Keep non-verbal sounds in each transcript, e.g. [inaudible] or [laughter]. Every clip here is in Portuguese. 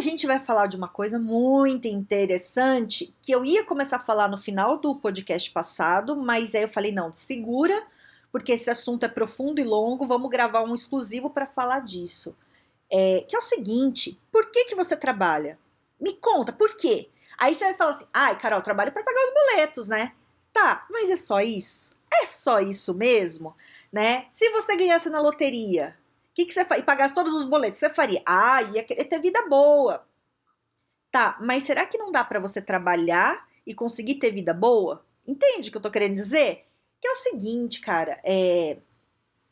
A gente vai falar de uma coisa muito interessante que eu ia começar a falar no final do podcast passado, mas aí eu falei: não, segura, porque esse assunto é profundo e longo, vamos gravar um exclusivo para falar disso. É, que é o seguinte: por que, que você trabalha? Me conta, por quê? Aí você vai falar assim: ai, Carol, trabalho para pagar os boletos, né? Tá, mas é só isso? É só isso mesmo? Né? Se você ganhasse na loteria, que, que você faria? E pagasse todos os boletos, você faria? Ah, ia querer ter vida boa. Tá, mas será que não dá para você trabalhar e conseguir ter vida boa? Entende o que eu tô querendo dizer? Que é o seguinte, cara, é,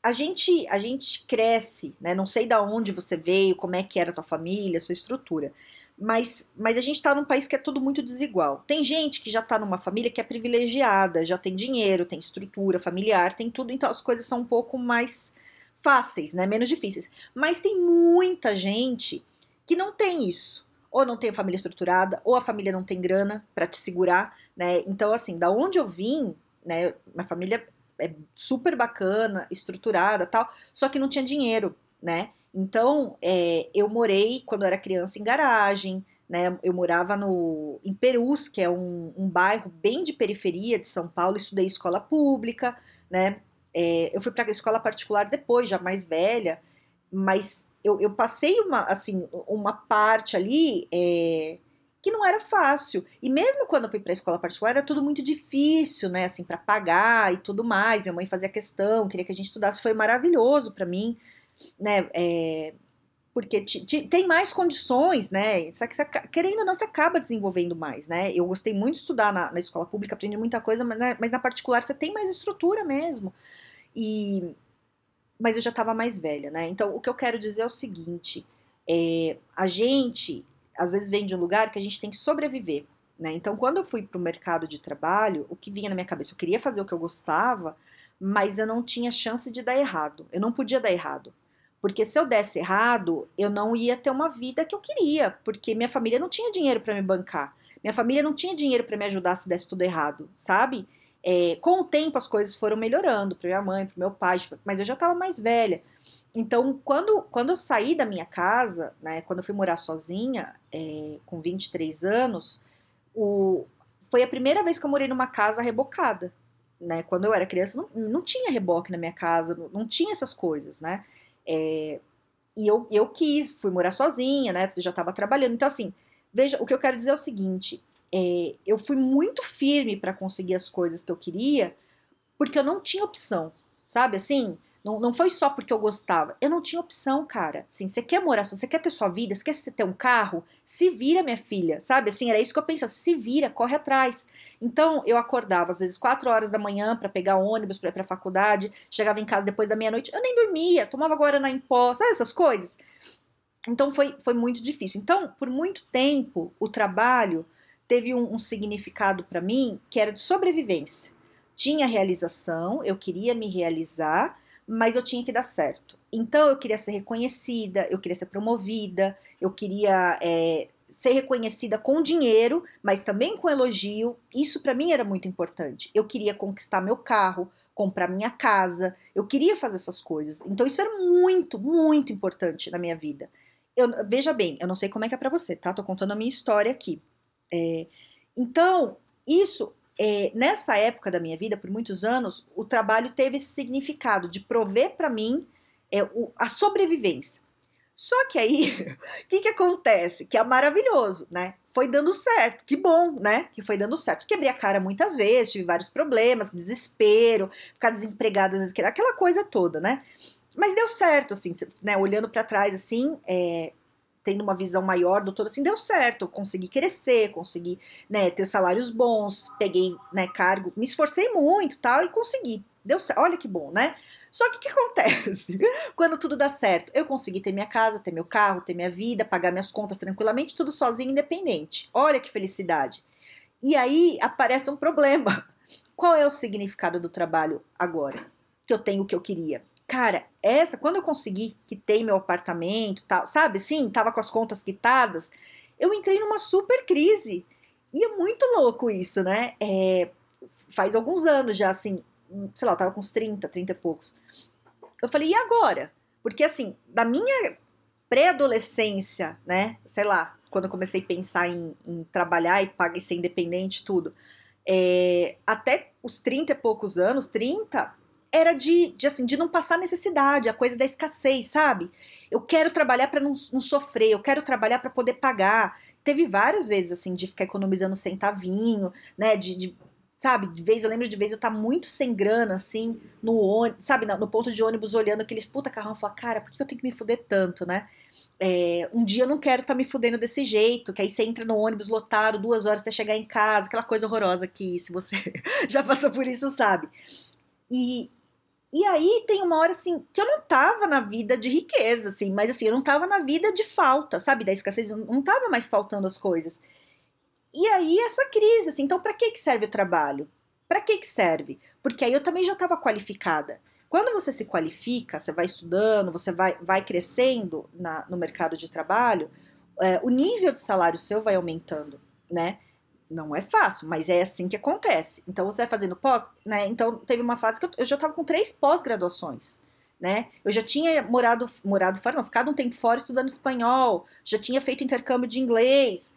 a gente a gente cresce, né? Não sei da onde você veio, como é que era a tua família, a sua estrutura. Mas, mas a gente tá num país que é tudo muito desigual. Tem gente que já tá numa família que é privilegiada, já tem dinheiro, tem estrutura familiar, tem tudo, então as coisas são um pouco mais fáceis, né? Menos difíceis. Mas tem muita gente que não tem isso. Ou não tem família estruturada, ou a família não tem grana para te segurar, né? Então, assim, da onde eu vim, né? Minha família é super bacana, estruturada tal, só que não tinha dinheiro, né? Então, é, eu morei, quando eu era criança, em garagem, né? Eu morava no, em Perus, que é um, um bairro bem de periferia de São Paulo, estudei escola pública, né? É, eu fui para a escola particular depois, já mais velha, mas eu, eu passei uma, assim, uma parte ali é, que não era fácil. E mesmo quando eu fui para a escola particular, era tudo muito difícil, né? Assim, para pagar e tudo mais. Minha mãe fazia questão, queria que a gente estudasse, foi maravilhoso para mim, né? É, porque tem mais condições, né? Você, querendo ou não, você acaba desenvolvendo mais, né? Eu gostei muito de estudar na, na escola pública, aprendi muita coisa, mas, né, mas na particular você tem mais estrutura mesmo. E mas eu já estava mais velha, né? Então o que eu quero dizer é o seguinte: é, a gente às vezes vem de um lugar que a gente tem que sobreviver, né? Então quando eu fui para o mercado de trabalho, o que vinha na minha cabeça, eu queria fazer o que eu gostava, mas eu não tinha chance de dar errado. Eu não podia dar errado. Porque se eu desse errado, eu não ia ter uma vida que eu queria, porque minha família não tinha dinheiro para me bancar. Minha família não tinha dinheiro para me ajudar se desse tudo errado, sabe? É, com o tempo as coisas foram melhorando para minha mãe, para meu pai, mas eu já estava mais velha. Então, quando, quando eu saí da minha casa, né, quando eu fui morar sozinha, é, com 23 anos, o, foi a primeira vez que eu morei numa casa rebocada. Né? Quando eu era criança, não, não tinha reboque na minha casa, não, não tinha essas coisas, né? É, e eu, eu quis, fui morar sozinha, né? Já estava trabalhando. Então, assim, veja, o que eu quero dizer é o seguinte: é, eu fui muito firme para conseguir as coisas que eu queria, porque eu não tinha opção, sabe? Assim, não, não foi só porque eu gostava, eu não tinha opção, cara. Assim, você quer morar, você quer ter sua vida, você quer ter um carro, se vira, minha filha, sabe? Assim, era isso que eu pensava, se vira, corre atrás. Então, eu acordava às vezes 4 horas da manhã para pegar ônibus para ir pra faculdade, chegava em casa depois da meia-noite, eu nem dormia, tomava Guaraná em pó, sabe essas coisas? Então, foi, foi muito difícil. Então, por muito tempo, o trabalho teve um, um significado para mim que era de sobrevivência. Tinha realização, eu queria me realizar, mas eu tinha que dar certo. Então eu queria ser reconhecida, eu queria ser promovida, eu queria é, ser reconhecida com dinheiro, mas também com elogio. Isso para mim era muito importante. Eu queria conquistar meu carro, comprar minha casa, eu queria fazer essas coisas. Então isso era muito, muito importante na minha vida. Eu, veja bem, eu não sei como é que é para você, tá? Tô contando a minha história aqui. É, então, isso, é, nessa época da minha vida, por muitos anos, o trabalho teve esse significado de prover para mim é, o, a sobrevivência. Só que aí, o [laughs] que, que acontece? Que é maravilhoso, né? Foi dando certo, que bom, né? Que foi dando certo. Quebrei a cara muitas vezes, tive vários problemas, desespero, ficar desempregada, aquela coisa toda, né? Mas deu certo, assim, né? Olhando para trás, assim, é, tendo uma visão maior do todo, assim, deu certo, consegui crescer, consegui, né, ter salários bons, peguei, né, cargo, me esforcei muito, tal, e consegui, deu certo, olha que bom, né? Só que o que [laughs] acontece? Quando tudo dá certo, eu consegui ter minha casa, ter meu carro, ter minha vida, pagar minhas contas tranquilamente, tudo sozinho, independente. Olha que felicidade. E aí aparece um problema. Qual é o significado do trabalho agora? Que eu tenho o que eu queria. Cara, essa, quando eu consegui quitei meu apartamento, tal, sabe? Sim, tava com as contas quitadas. Eu entrei numa super crise. E é muito louco isso, né? É, faz alguns anos já, assim, sei lá, eu tava com uns 30, 30 e poucos. Eu falei, e agora? Porque, assim, da minha pré-adolescência, né? Sei lá, quando eu comecei a pensar em, em trabalhar e pagar e ser independente, tudo. É, até os 30 e poucos anos, 30, era de, de, assim, de não passar necessidade, a coisa da escassez, sabe? Eu quero trabalhar para não, não sofrer, eu quero trabalhar para poder pagar. Teve várias vezes, assim, de ficar economizando centavinho, né? De, de sabe, de vez eu lembro de vez eu estar tá muito sem grana, assim, no ônibus, sabe, no, no, ponto de ônibus olhando aqueles puta carrão e falar, cara, por que eu tenho que me fuder tanto, né? É, um dia eu não quero estar tá me fudendo desse jeito, que aí você entra no ônibus lotado, duas horas até chegar em casa, aquela coisa horrorosa que, se você [laughs] já passou por isso, sabe. E, e aí tem uma hora assim que eu não tava na vida de riqueza, assim, mas assim, eu não tava na vida de falta, sabe? Da escassez, não tava mais faltando as coisas. E aí essa crise, assim, então para que que serve o trabalho? Para que que serve? Porque aí eu também já estava qualificada. Quando você se qualifica, você vai estudando, você vai, vai crescendo na, no mercado de trabalho, é, o nível de salário seu vai aumentando, né? Não é fácil, mas é assim que acontece. Então você vai fazendo pós, né? Então teve uma fase que eu, eu já estava com três pós-graduações, né? Eu já tinha morado, morado fora, não, ficado um tempo fora estudando espanhol, já tinha feito intercâmbio de inglês,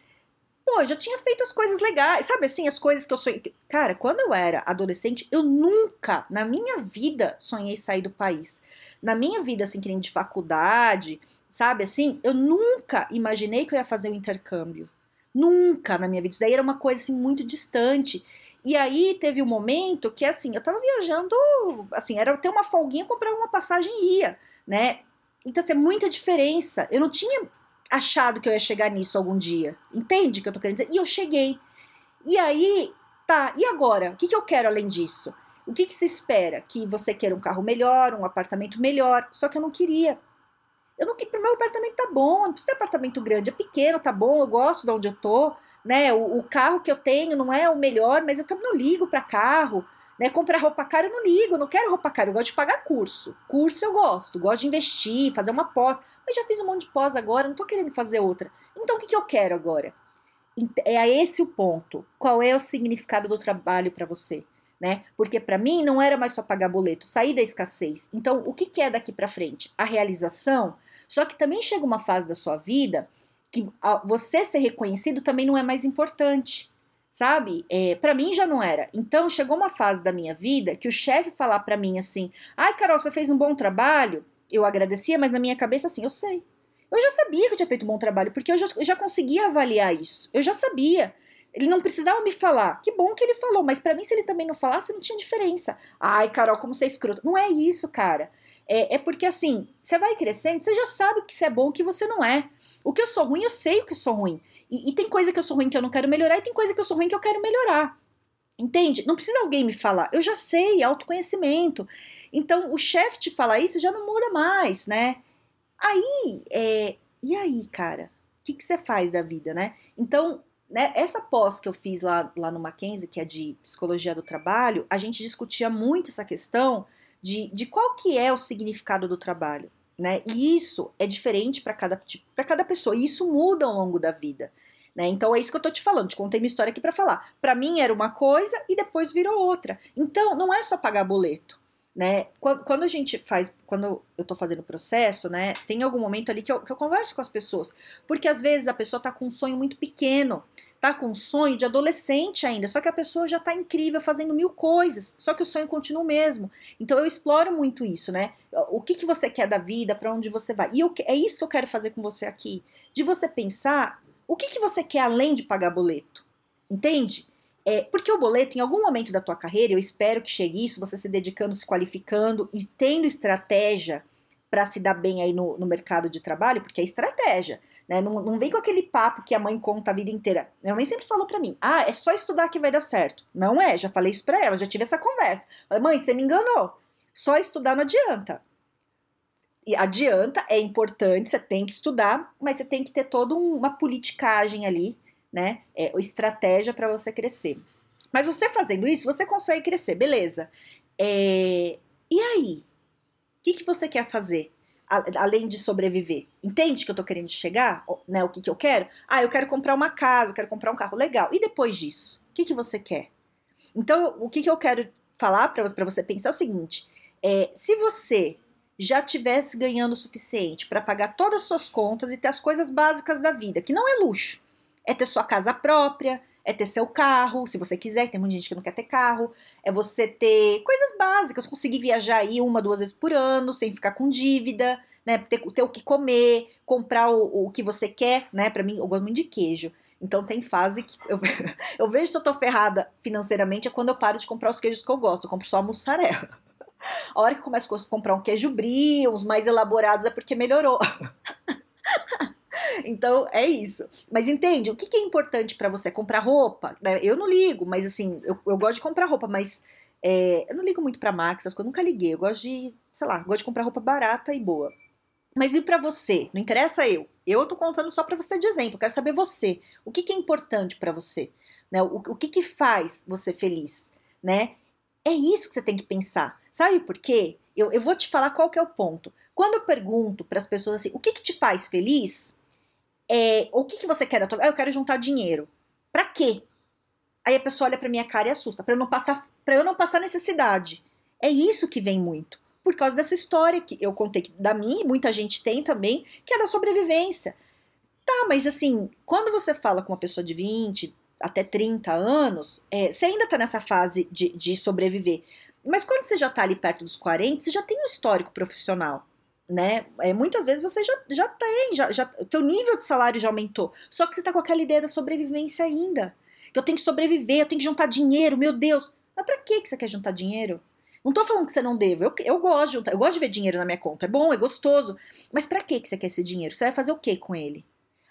pô, eu já tinha feito as coisas legais, sabe assim, as coisas que eu sonhei. Cara, quando eu era adolescente, eu nunca na minha vida sonhei sair do país. Na minha vida, assim, que nem de faculdade, sabe assim, eu nunca imaginei que eu ia fazer um intercâmbio. Nunca na minha vida. Isso daí era uma coisa assim muito distante. E aí teve um momento que assim, eu tava viajando, assim, era ter uma folguinha, comprar uma passagem e ia, né? Então, assim, é muita diferença. Eu não tinha achado que eu ia chegar nisso algum dia. Entende o que eu tô querendo dizer? E eu cheguei. E aí, tá, e agora? O que, que eu quero além disso? O que, que se espera? Que você queira um carro melhor, um apartamento melhor. Só que eu não queria. Eu não queria. Meu apartamento tá bom, não precisa ter apartamento grande, é pequeno, tá bom, eu gosto de onde eu tô. Né? O, o carro que eu tenho não é o melhor, mas eu também não ligo para carro. Né? Comprar roupa cara eu não ligo, não quero roupa cara, eu gosto de pagar curso. Curso eu gosto, gosto de investir, fazer uma pós. Mas já fiz um monte de pós agora, não tô querendo fazer outra. Então o que, que eu quero agora? É esse o ponto. Qual é o significado do trabalho para você? Né? Porque para mim não era mais só pagar boleto, sair da escassez. Então, o que, que é daqui para frente? A realização. Só que também chega uma fase da sua vida que você ser reconhecido também não é mais importante, sabe? É, para mim já não era. Então chegou uma fase da minha vida que o chefe falar para mim assim: "Ai, Carol, você fez um bom trabalho" eu agradecia, mas na minha cabeça, assim, eu sei. Eu já sabia que eu tinha feito um bom trabalho, porque eu já, eu já conseguia avaliar isso. Eu já sabia. Ele não precisava me falar. Que bom que ele falou, mas para mim, se ele também não falasse, não tinha diferença. Ai, Carol, como você é escroto. Não é isso, cara. É, é porque assim, você vai crescendo, você já sabe o que você é bom e o que você não é. O que eu sou ruim, eu sei o que eu sou ruim. E, e tem coisa que eu sou ruim que eu não quero melhorar, e tem coisa que eu sou ruim que eu quero melhorar. Entende? Não precisa alguém me falar. Eu já sei, autoconhecimento. Então, o chefe te falar isso já não muda mais, né? Aí, é, e aí, cara? O que, que você faz da vida, né? Então, né, essa pós que eu fiz lá, lá no Mackenzie, que é de psicologia do trabalho, a gente discutia muito essa questão de, de qual que é o significado do trabalho, né? E isso é diferente para cada, para cada pessoa, e isso muda ao longo da vida. Né? Então é isso que eu tô te falando, te contei minha história aqui para falar. Para mim era uma coisa e depois virou outra. Então não é só pagar boleto né? Quando a gente faz, quando eu tô fazendo o processo, né? Tem algum momento ali que eu, que eu converso com as pessoas, porque às vezes a pessoa tá com um sonho muito pequeno, tá com um sonho de adolescente ainda, só que a pessoa já tá incrível fazendo mil coisas, só que o sonho continua o mesmo. Então eu exploro muito isso, né? O que, que você quer da vida, para onde você vai. E eu, é isso que eu quero fazer com você aqui, de você pensar o que, que você quer além de pagar boleto. Entende? É, porque o boleto, em algum momento da tua carreira, eu espero que chegue isso, você se dedicando, se qualificando e tendo estratégia para se dar bem aí no, no, mercado de trabalho, porque é estratégia. Né? Não, não vem com aquele papo que a mãe conta a vida inteira. Minha mãe sempre falou para mim: ah, é só estudar que vai dar certo. Não é, já falei isso para ela, já tive essa conversa. Falei, mãe, você me enganou. Só estudar não adianta. E adianta, é importante, você tem que estudar, mas você tem que ter toda uma politicagem ali né? É estratégia para você crescer. Mas você fazendo isso, você consegue crescer, beleza. É, e aí? O que, que você quer fazer? Além de sobreviver. Entende que eu tô querendo chegar? Né, o que, que eu quero? Ah, eu quero comprar uma casa, eu quero comprar um carro legal. E depois disso? O que, que você quer? Então, o que, que eu quero falar para você, pensar é o seguinte: é, se você já tivesse ganhando o suficiente para pagar todas as suas contas e ter as coisas básicas da vida, que não é luxo, é ter sua casa própria, é ter seu carro, se você quiser, tem muita gente que não quer ter carro, é você ter coisas básicas, conseguir viajar aí uma, duas vezes por ano, sem ficar com dívida, né? Ter, ter o que comer, comprar o, o que você quer, né? Para mim, eu gosto muito de queijo. Então tem fase que eu, [laughs] eu vejo se eu tô ferrada financeiramente é quando eu paro de comprar os queijos que eu gosto, eu compro só a mussarela. [laughs] A hora que eu começo a comprar um queijo brie, uns mais elaborados, é porque melhorou. [laughs] Então é isso. Mas entende? O que, que é importante para você? Comprar roupa? Né? Eu não ligo, mas assim, eu, eu gosto de comprar roupa, mas é, eu não ligo muito pra marca, essas coisas, nunca liguei. Eu gosto de, sei lá, gosto de comprar roupa barata e boa. Mas e para você? Não interessa eu. Eu tô contando só para você de exemplo. Eu quero saber você. O que, que é importante para você? Né? O, o que, que faz você feliz? Né? É isso que você tem que pensar. Sabe por quê? Eu, eu vou te falar qual que é o ponto. Quando eu pergunto para as pessoas assim, o que, que te faz feliz? É, o que, que você quer? Ah, eu quero juntar dinheiro. Pra quê? Aí a pessoa olha pra minha cara e assusta, para eu não passar, para eu não passar necessidade. É isso que vem muito. Por causa dessa história que eu contei da minha, muita gente tem também, que é da sobrevivência. Tá, mas assim, quando você fala com uma pessoa de 20 até 30 anos, é, você ainda tá nessa fase de, de sobreviver. Mas quando você já tá ali perto dos 40, você já tem um histórico profissional né? É, muitas vezes você já, já tem, já, já, teu nível de salário já aumentou. Só que você tá com aquela ideia da sobrevivência ainda. Que eu tenho que sobreviver, eu tenho que juntar dinheiro, meu Deus. Mas pra que você quer juntar dinheiro? Não tô falando que você não deva. Eu, eu gosto de juntar, eu gosto de ver dinheiro na minha conta. É bom, é gostoso. Mas pra que você quer esse dinheiro? Você vai fazer o que com ele?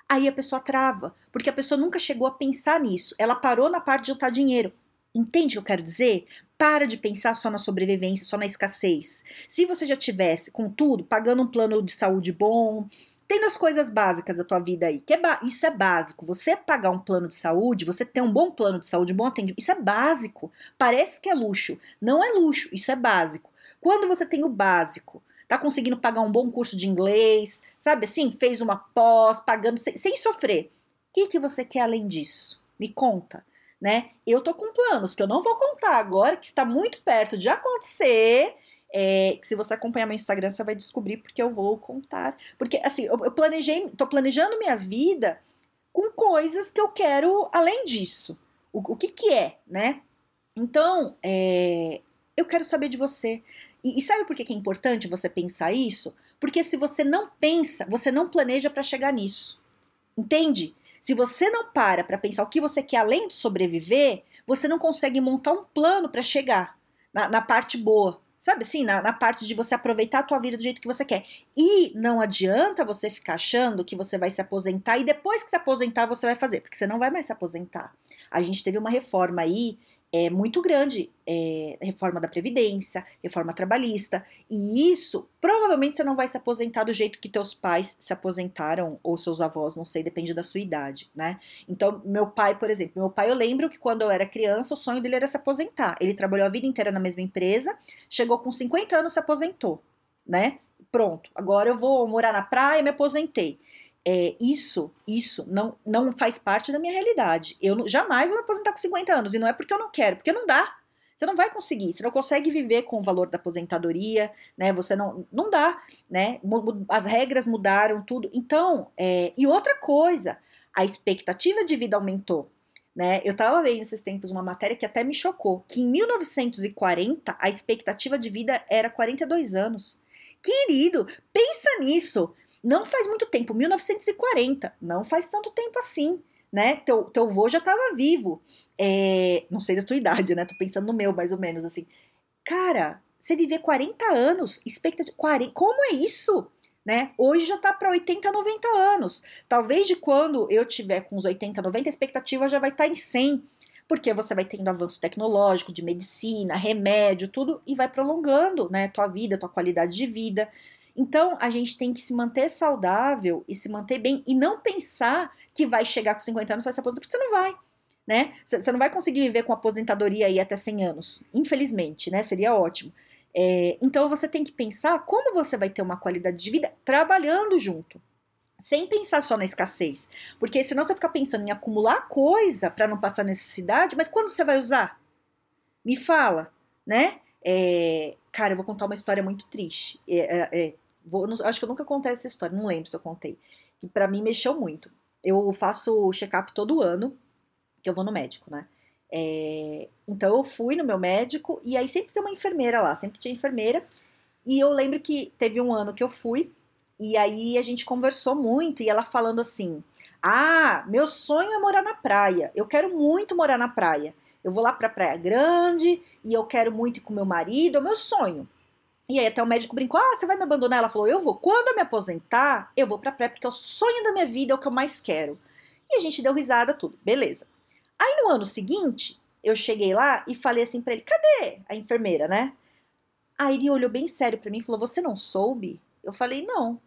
Aí a pessoa trava, porque a pessoa nunca chegou a pensar nisso. Ela parou na parte de juntar dinheiro. Entende o que eu quero dizer? Para de pensar só na sobrevivência, só na escassez. Se você já tivesse, com tudo, pagando um plano de saúde bom, tendo as coisas básicas da tua vida aí, que é isso é básico. Você pagar um plano de saúde, você ter um bom plano de saúde, bom atendimento, isso é básico. Parece que é luxo. Não é luxo, isso é básico. Quando você tem o básico, tá conseguindo pagar um bom curso de inglês, sabe assim, fez uma pós, pagando sem, sem sofrer. O que, que você quer além disso? Me conta né? Eu tô com planos que eu não vou contar agora, que está muito perto de acontecer. É, que se você acompanhar meu Instagram, você vai descobrir porque eu vou contar. Porque, assim, eu, eu planejei, tô planejando minha vida com coisas que eu quero além disso. O, o que que é, né? Então, é, eu quero saber de você. E, e sabe por que, que é importante você pensar isso? Porque se você não pensa, você não planeja para chegar nisso. Entende? Se você não para para pensar o que você quer além de sobreviver, você não consegue montar um plano para chegar na, na, parte boa. Sabe assim, na, na, parte de você aproveitar a tua vida do jeito que você quer. E não adianta você ficar achando que você vai se aposentar e depois que se aposentar você vai fazer, porque você não vai mais se aposentar. A gente teve uma reforma aí é muito grande, é, reforma da Previdência, reforma trabalhista, e isso provavelmente você não vai se aposentar do jeito que teus pais se aposentaram, ou seus avós, não sei, depende da sua idade, né? Então, meu pai, por exemplo, meu pai, eu lembro que quando eu era criança, o sonho dele era se aposentar. Ele trabalhou a vida inteira na mesma empresa, chegou com 50 anos, se aposentou, né? Pronto, agora eu vou morar na praia e me aposentei é, isso, isso não, não faz parte da minha realidade. Eu jamais vou me aposentar com 50 anos, e não é porque eu não quero, porque não dá. Você não vai conseguir, você não consegue viver com o valor da aposentadoria, né? Você não, não dá, né? As regras mudaram, tudo. Então, é, e outra coisa, a expectativa de vida aumentou. Né? Eu estava vendo esses tempos uma matéria que até me chocou, que em 1940 a expectativa de vida era 42 anos. Querido, pensa nisso. Não faz muito tempo, 1940, não faz tanto tempo assim, né? Teu, teu vô já estava vivo. É, não sei da tua idade, né? Tô pensando no meu, mais ou menos, assim. Cara, você viver 40 anos, expectativa. 40, como é isso? Né? Hoje já tá para 80, 90 anos. Talvez de quando eu tiver com uns 80, 90, a expectativa já vai estar tá em 100 porque você vai tendo avanço tecnológico, de medicina, remédio, tudo, e vai prolongando, né, tua vida, tua qualidade de vida. Então, a gente tem que se manter saudável e se manter bem e não pensar que vai chegar com 50 anos e vai se aposentar, porque você não vai, né? Você não vai conseguir viver com aposentadoria aí até 100 anos, infelizmente, né? Seria ótimo. É, então, você tem que pensar como você vai ter uma qualidade de vida trabalhando junto. Sem pensar só na escassez. Porque senão você fica pensando em acumular coisa para não passar necessidade, mas quando você vai usar? Me fala, né? É, cara, eu vou contar uma história muito triste. É, é, é vou, não, acho que eu nunca contei essa história, não lembro se eu contei. Que para mim mexeu muito. Eu faço check-up todo ano, que eu vou no médico, né? É, então eu fui no meu médico e aí sempre tem uma enfermeira lá, sempre tinha enfermeira. E eu lembro que teve um ano que eu fui e aí a gente conversou muito e ela falando assim: "Ah, meu sonho é morar na praia. Eu quero muito morar na praia. Eu vou lá pra Praia Grande e eu quero muito ir com meu marido, é o meu sonho. E aí até o médico brincou: "Ah, você vai me abandonar?" Ela falou: "Eu vou. Quando eu me aposentar, eu vou pra praia porque é o sonho da minha vida, é o que eu mais quero." E a gente deu risada tudo. Beleza. Aí no ano seguinte, eu cheguei lá e falei assim para ele: "Cadê a enfermeira, né?" Aí ele olhou bem sério para mim e falou: "Você não soube?" Eu falei: "Não."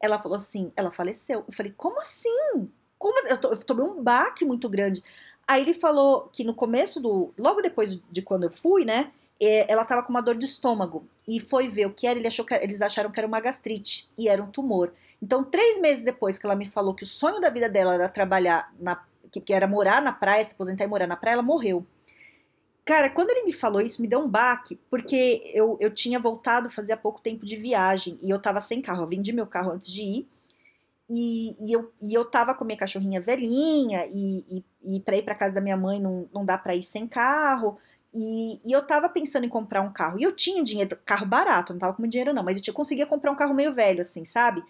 Ela falou assim: "Ela faleceu." Eu falei: "Como assim?" Como eu, to, eu tomei um baque muito grande. Aí ele falou que no começo do. Logo depois de quando eu fui, né? É, ela tava com uma dor de estômago e foi ver o que era. Ele achou que, eles acharam que era uma gastrite e era um tumor. Então, três meses depois que ela me falou que o sonho da vida dela era trabalhar, na, que, era morar na praia, se aposentar e morar na praia, ela morreu. Cara, quando ele me falou isso, me deu um baque, porque eu, eu tinha voltado fazia pouco tempo de viagem e eu tava sem carro. Eu vendi meu carro antes de ir e, e, eu, e eu tava com minha cachorrinha velhinha, e, e, e pra ir pra casa da minha mãe não, não dá pra ir sem carro. E, e, eu tava pensando em comprar um carro. E eu tinha dinheiro, carro barato, não tava com dinheiro não, mas eu tinha, conseguia comprar um carro meio velho, assim, sabe?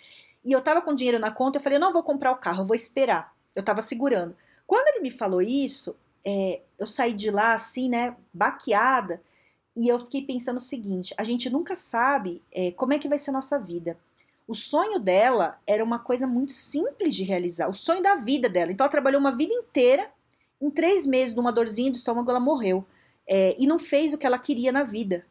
E eu tava com dinheiro na conta, eu falei, eu não vou comprar o carro, eu vou esperar. Eu tava segurando. Quando ele me falou isso, é, eu saí de lá, assim, né, baqueada, e eu fiquei pensando o seguinte, a gente nunca sabe é, como é que vai ser a nossa vida. O sonho dela era uma coisa muito simples de realizar, o sonho da vida dela. Então ela trabalhou uma vida inteira, em três meses, numa dorzinha de estômago, ela morreu. É, e não fez o que ela queria na vida.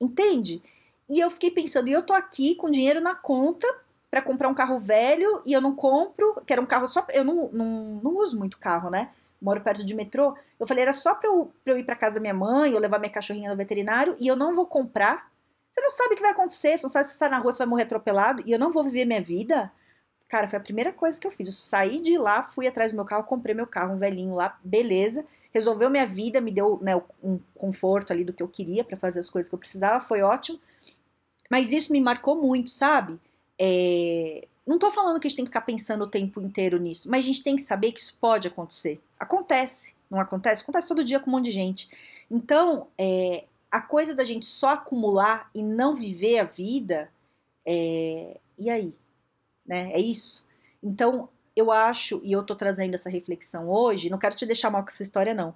Entende? E eu fiquei pensando, e eu tô aqui com dinheiro na conta para comprar um carro velho e eu não compro, que era um carro só. Eu não, não, não uso muito carro, né? Moro perto de metrô. Eu falei, era só pra eu, pra eu ir pra casa da minha mãe ou levar minha cachorrinha no veterinário e eu não vou comprar você não sabe o que vai acontecer, você não sabe se você sai na rua, você vai morrer atropelado e eu não vou viver minha vida. Cara, foi a primeira coisa que eu fiz. Eu saí de lá, fui atrás do meu carro, comprei meu carro, um velhinho lá, beleza. Resolveu minha vida, me deu né, um conforto ali do que eu queria para fazer as coisas que eu precisava, foi ótimo. Mas isso me marcou muito, sabe? É... Não tô falando que a gente tem que ficar pensando o tempo inteiro nisso, mas a gente tem que saber que isso pode acontecer. Acontece, não acontece? Acontece todo dia com um monte de gente. Então, é, a coisa da gente só acumular e não viver a vida, é... e aí? Né? É isso. Então, eu acho, e eu tô trazendo essa reflexão hoje, não quero te deixar mal com essa história, não.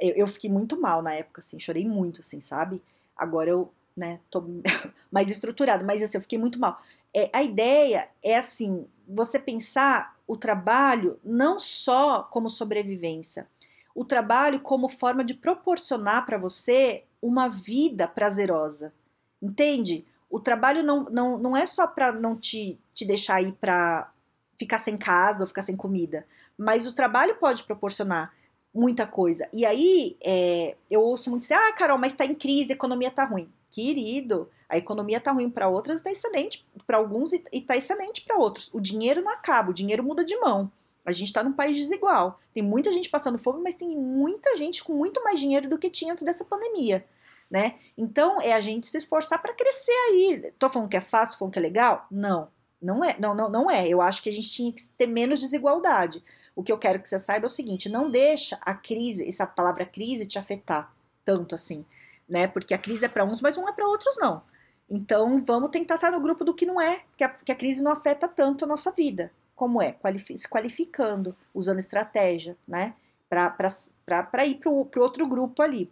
Eu, eu fiquei muito mal na época, assim, chorei muito, assim, sabe? Agora eu, né, tô [laughs] mais estruturada, mas assim, eu fiquei muito mal. É, a ideia é assim, você pensar o trabalho não só como sobrevivência, o trabalho como forma de proporcionar para você uma vida prazerosa. Entende? O trabalho não, não, não é só para não te, te deixar ir para ficar sem casa ou ficar sem comida, mas o trabalho pode proporcionar muita coisa. E aí é, eu ouço muito assim: ah, Carol, mas está em crise, a economia está ruim. Querido, a economia está ruim para outras, está excelente para alguns e está excelente para outros. O dinheiro não acaba, o dinheiro muda de mão. A gente está num país desigual. Tem muita gente passando fome, mas tem muita gente com muito mais dinheiro do que tinha antes dessa pandemia, né? Então é a gente se esforçar para crescer aí. Tô falando que é fácil, falando que é legal? Não, não é. Não, não, não é. Eu acho que a gente tinha que ter menos desigualdade. O que eu quero que você saiba é o seguinte: não deixa a crise, essa palavra crise, te afetar tanto assim, né? Porque a crise é para uns, mas não é para outros não. Então vamos tentar estar no grupo do que não é, que a, que a crise não afeta tanto a nossa vida. Como é? Qualifi se qualificando, usando estratégia, né? Para ir para o outro grupo ali.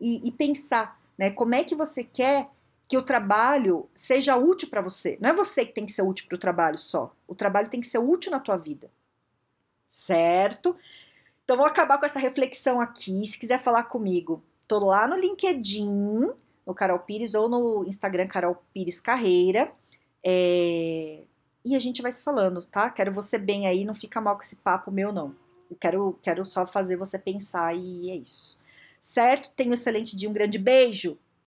E, e pensar, né? Como é que você quer que o trabalho seja útil para você? Não é você que tem que ser útil para o trabalho só. O trabalho tem que ser útil na tua vida. Certo? Então vou acabar com essa reflexão aqui. Se quiser falar comigo, tô lá no LinkedIn, no Carol Pires, ou no Instagram Carol Pires Carreira. É, e a gente vai se falando, tá? Quero você bem aí, não fica mal com esse papo meu, não. Eu quero, quero só fazer você pensar e é isso. Certo? Tenha um excelente dia, um grande beijo!